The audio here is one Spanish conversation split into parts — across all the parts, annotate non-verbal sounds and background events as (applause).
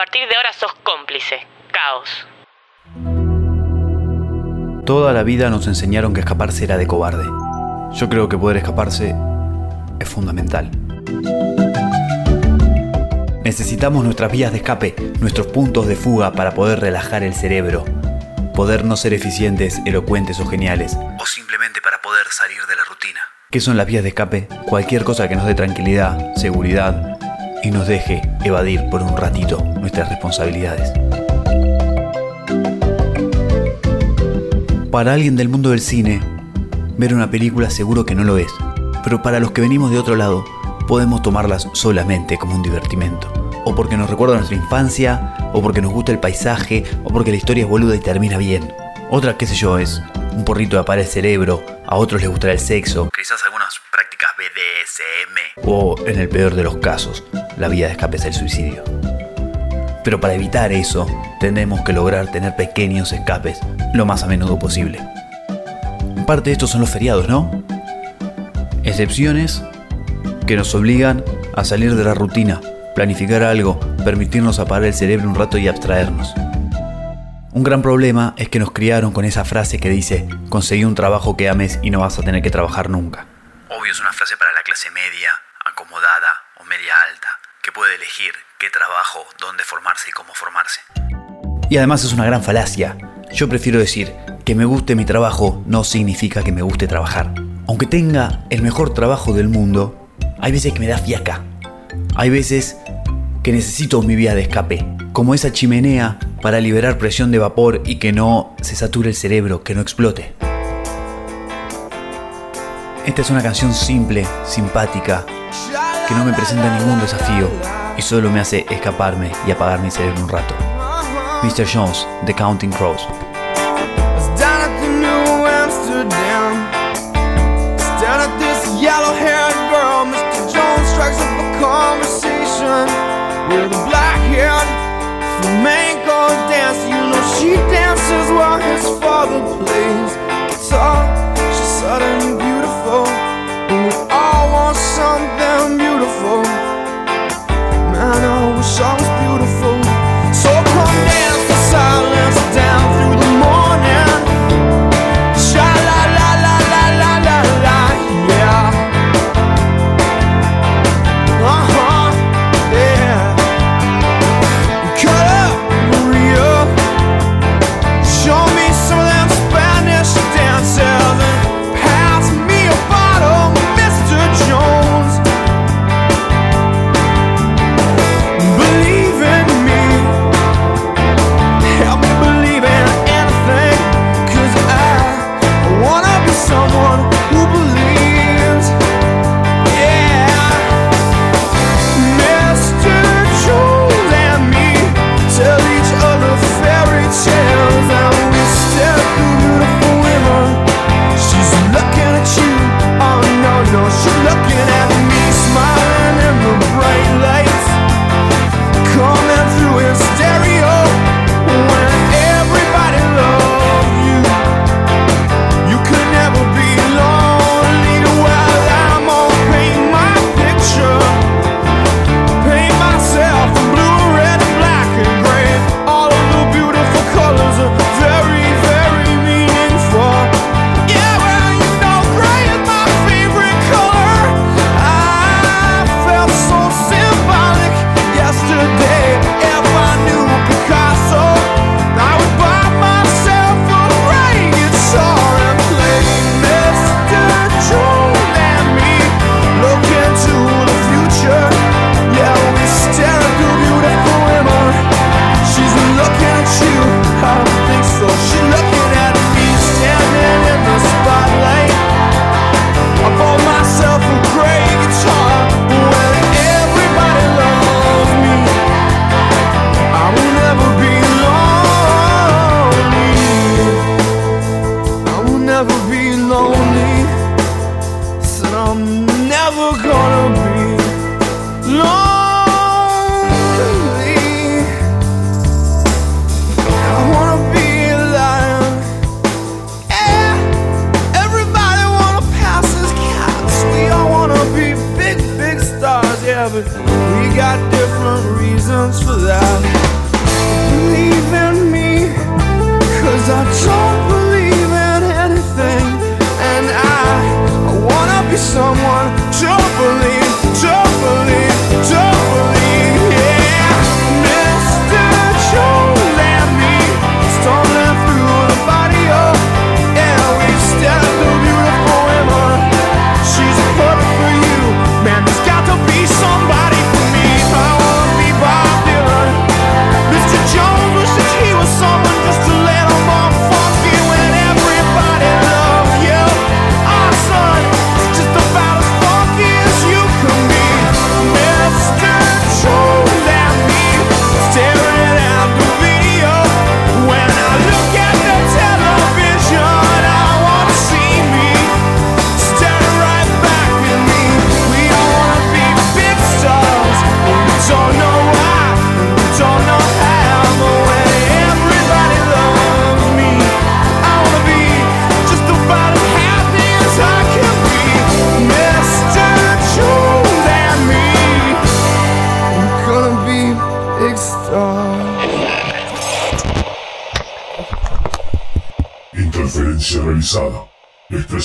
partir de ahora sos cómplice. Caos. Toda la vida nos enseñaron que escaparse era de cobarde. Yo creo que poder escaparse es fundamental. Necesitamos nuestras vías de escape, nuestros puntos de fuga para poder relajar el cerebro, poder no ser eficientes, elocuentes o geniales, o simplemente para poder salir de la rutina. ¿Qué son las vías de escape? Cualquier cosa que nos dé tranquilidad, seguridad y nos deje evadir por un ratito nuestras responsabilidades. Para alguien del mundo del cine, ver una película seguro que no lo es, pero para los que venimos de otro lado, podemos tomarlas solamente como un divertimento. O porque nos recuerda nuestra infancia, o porque nos gusta el paisaje, o porque la historia es boluda y termina bien. Otra, qué sé yo, es un porrito de apagar el cerebro, a otros les gustará el sexo, quizás algunas prácticas BDSM, o en el peor de los casos, la vía de escape es el suicidio. Pero para evitar eso, tendremos que lograr tener pequeños escapes lo más a menudo posible. Parte estos son los feriados, ¿no? Excepciones que nos obligan a salir de la rutina, planificar algo, permitirnos apagar el cerebro un rato y abstraernos. Un gran problema es que nos criaron con esa frase que dice, conseguí un trabajo que ames y no vas a tener que trabajar nunca. Obvio es una frase para elegir qué trabajo, dónde formarse y cómo formarse. Y además es una gran falacia. Yo prefiero decir, que me guste mi trabajo no significa que me guste trabajar. Aunque tenga el mejor trabajo del mundo, hay veces que me da fiaca. Hay veces que necesito mi vía de escape, como esa chimenea para liberar presión de vapor y que no se sature el cerebro, que no explote. Esta es una canción simple, simpática, que no me presenta ningún desafío y solo me hace escaparme y apagar mi cerebro un rato. Mr. Jones, The Counting Crows. she dances while his father plays guitar. She's sudden was beautiful.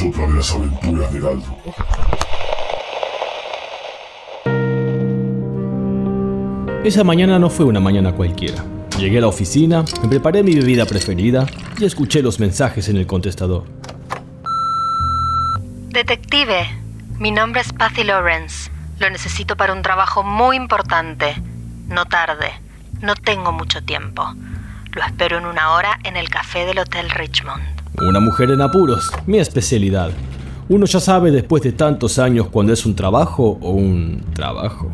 Es otra de las aventuras de Galdo. Esa mañana no fue una mañana cualquiera. Llegué a la oficina, me preparé mi bebida preferida y escuché los mensajes en el contestador. Detective, mi nombre es Patty Lawrence. Lo necesito para un trabajo muy importante. No tarde. No tengo mucho tiempo. Lo espero en una hora en el café del Hotel Richmond. Una mujer en apuros, mi especialidad. Uno ya sabe después de tantos años cuando es un trabajo o un trabajo.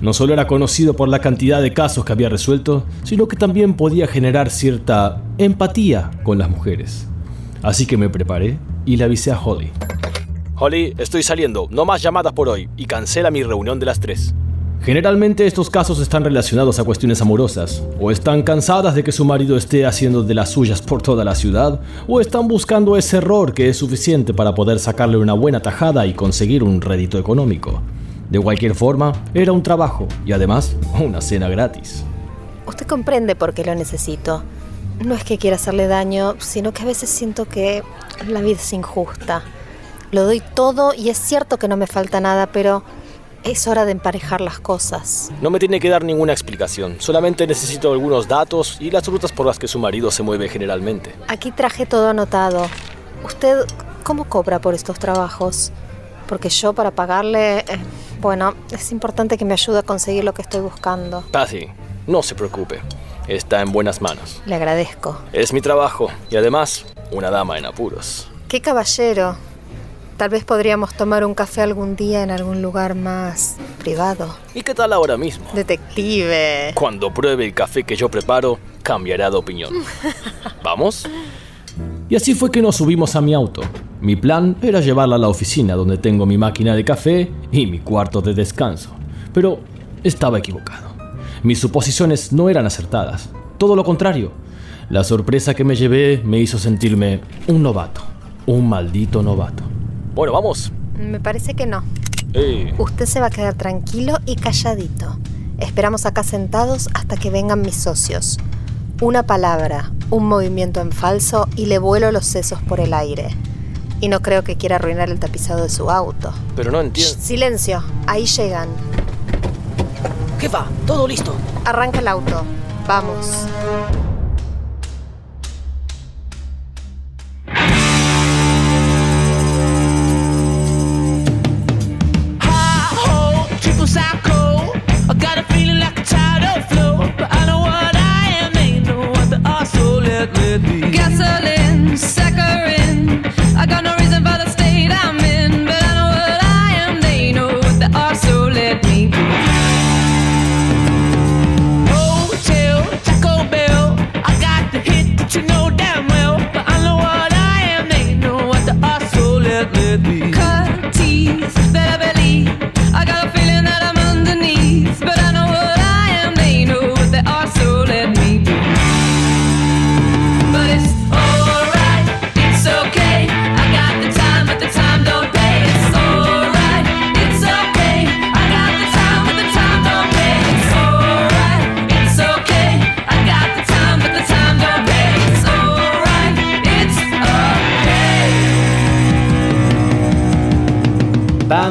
No solo era conocido por la cantidad de casos que había resuelto, sino que también podía generar cierta empatía con las mujeres. Así que me preparé y le avisé a Holly. Holly, estoy saliendo, no más llamadas por hoy, y cancela mi reunión de las 3. Generalmente estos casos están relacionados a cuestiones amorosas, o están cansadas de que su marido esté haciendo de las suyas por toda la ciudad, o están buscando ese error que es suficiente para poder sacarle una buena tajada y conseguir un rédito económico. De cualquier forma, era un trabajo y además una cena gratis. Usted comprende por qué lo necesito. No es que quiera hacerle daño, sino que a veces siento que la vida es injusta. Lo doy todo y es cierto que no me falta nada, pero es hora de emparejar las cosas. No me tiene que dar ninguna explicación, solamente necesito algunos datos y las rutas por las que su marido se mueve generalmente. Aquí traje todo anotado. ¿Usted cómo cobra por estos trabajos? Porque yo para pagarle, eh, bueno, es importante que me ayude a conseguir lo que estoy buscando. Patty, no se preocupe, está en buenas manos. Le agradezco. Es mi trabajo y además una dama en apuros. ¡Qué caballero! Tal vez podríamos tomar un café algún día en algún lugar más privado. ¿Y qué tal ahora mismo? Detective. Cuando pruebe el café que yo preparo, cambiará de opinión. (laughs) ¿Vamos? Y así fue que nos subimos a mi auto. Mi plan era llevarla a la oficina donde tengo mi máquina de café y mi cuarto de descanso. Pero estaba equivocado. Mis suposiciones no eran acertadas. Todo lo contrario. La sorpresa que me llevé me hizo sentirme un novato. Un maldito novato. Bueno, vamos. Me parece que no. Usted se va a quedar tranquilo y calladito. Esperamos acá sentados hasta que vengan mis socios. Una palabra, un movimiento en falso y le vuelo los sesos por el aire. Y no creo que quiera arruinar el tapizado de su auto. pero no Shh, entiendo. silencio, ahí llegan. Jefa, todo listo. Arranca el auto. Vamos.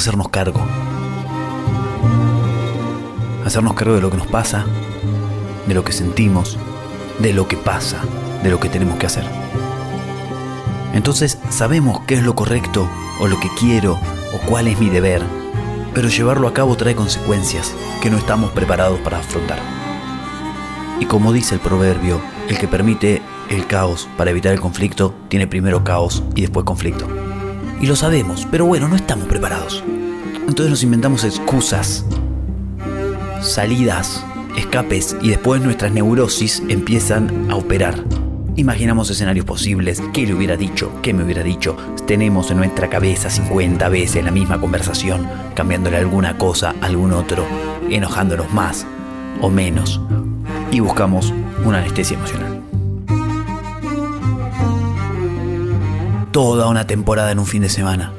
hacernos cargo. Hacernos cargo de lo que nos pasa, de lo que sentimos, de lo que pasa, de lo que tenemos que hacer. Entonces sabemos qué es lo correcto o lo que quiero o cuál es mi deber, pero llevarlo a cabo trae consecuencias que no estamos preparados para afrontar. Y como dice el proverbio, el que permite el caos para evitar el conflicto tiene primero caos y después conflicto. Y lo sabemos, pero bueno, no estamos preparados. Entonces nos inventamos excusas, salidas, escapes y después nuestras neurosis empiezan a operar. Imaginamos escenarios posibles, qué le hubiera dicho, qué me hubiera dicho. Tenemos en nuestra cabeza 50 veces la misma conversación, cambiándole alguna cosa a algún otro, enojándonos más o menos. Y buscamos una anestesia emocional. Toda una temporada en un fin de semana.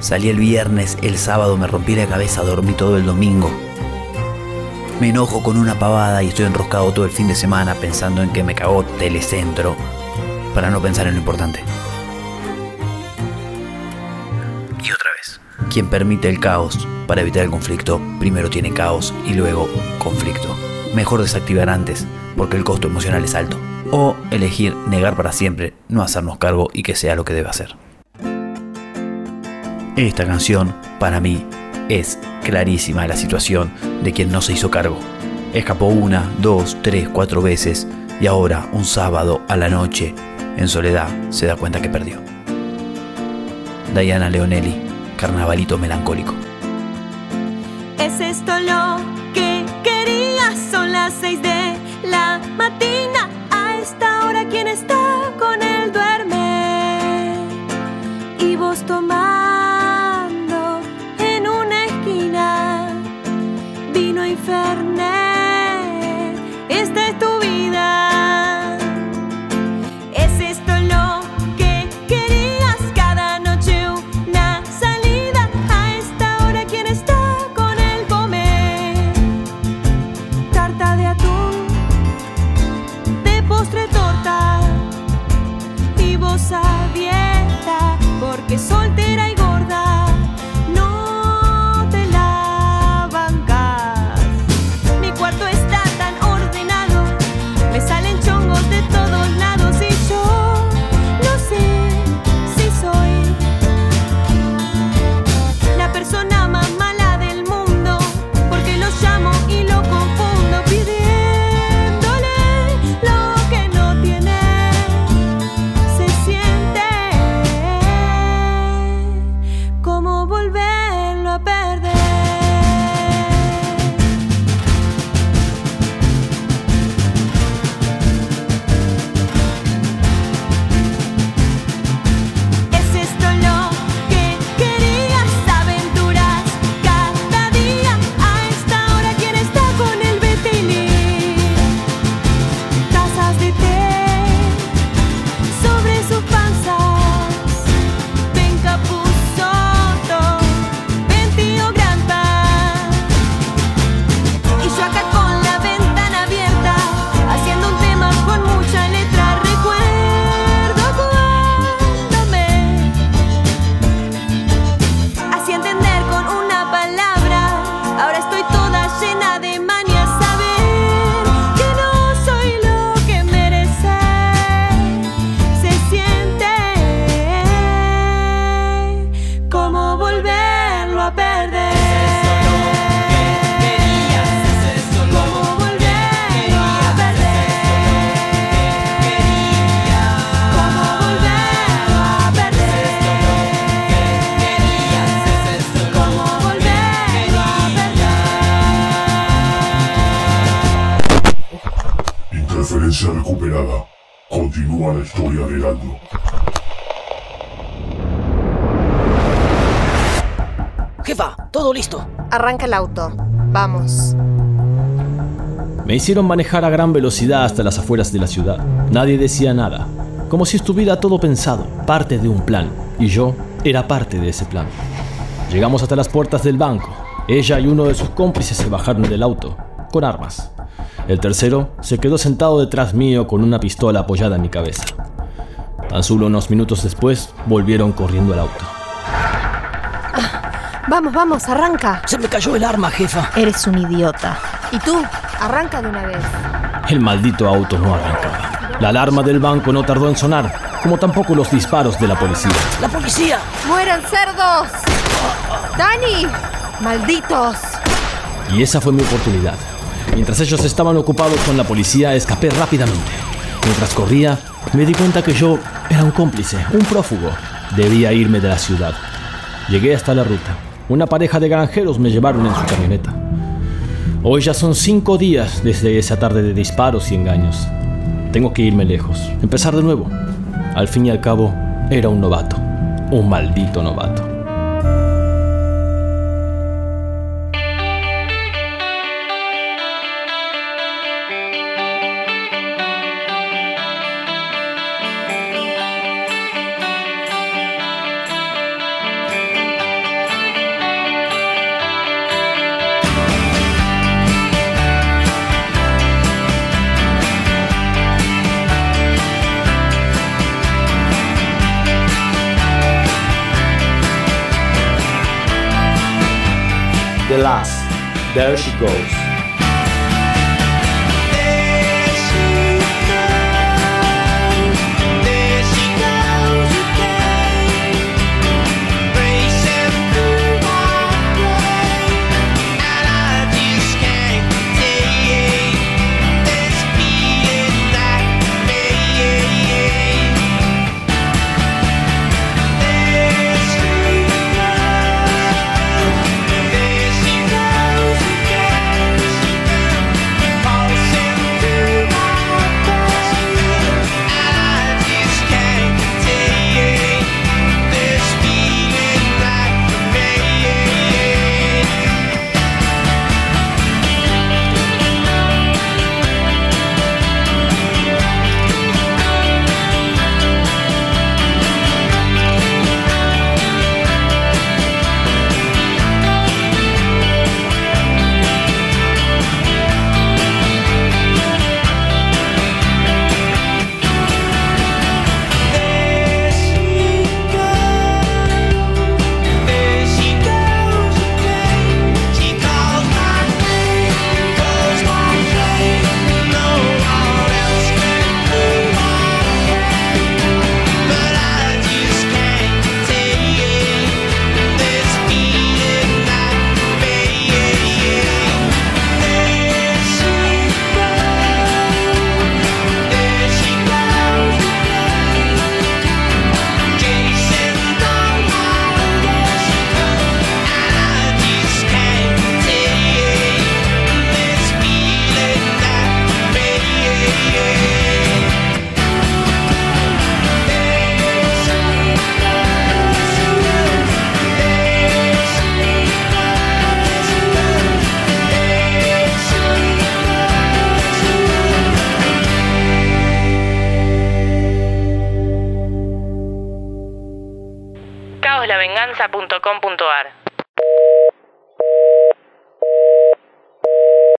Salí el viernes, el sábado me rompí la cabeza, dormí todo el domingo. Me enojo con una pavada y estoy enroscado todo el fin de semana pensando en que me cagó Telecentro para no pensar en lo importante. Y otra vez. Quien permite el caos para evitar el conflicto, primero tiene caos y luego conflicto. Mejor desactivar antes, porque el costo emocional es alto. O elegir negar para siempre, no hacernos cargo y que sea lo que debe hacer. Esta canción, para mí, es clarísima la situación de quien no se hizo cargo. Escapó una, dos, tres, cuatro veces y ahora, un sábado a la noche, en soledad, se da cuenta que perdió. Diana Leonelli, Carnavalito Melancólico. ¿Es esto lo que querías? Son las seis de la mañana. Listo. Arranca el auto. Vamos. Me hicieron manejar a gran velocidad hasta las afueras de la ciudad. Nadie decía nada, como si estuviera todo pensado, parte de un plan, y yo era parte de ese plan. Llegamos hasta las puertas del banco. Ella y uno de sus cómplices se bajaron del auto, con armas. El tercero se quedó sentado detrás mío con una pistola apoyada en mi cabeza. Tan solo unos minutos después volvieron corriendo al auto. Vamos, vamos, arranca. Se me cayó el arma, jefa. Eres un idiota. ¿Y tú? Arranca de una vez. El maldito auto no arrancaba. La alarma del banco no tardó en sonar, como tampoco los disparos de la policía. ¡La policía! ¡Mueran cerdos! ¡Dani! ¡Malditos! Y esa fue mi oportunidad. Mientras ellos estaban ocupados con la policía, escapé rápidamente. Mientras corría, me di cuenta que yo era un cómplice, un prófugo. Debía irme de la ciudad. Llegué hasta la ruta. Una pareja de granjeros me llevaron en su camioneta. Hoy ya son cinco días desde esa tarde de disparos y engaños. Tengo que irme lejos, empezar de nuevo. Al fin y al cabo, era un novato, un maldito novato. Last. There she goes.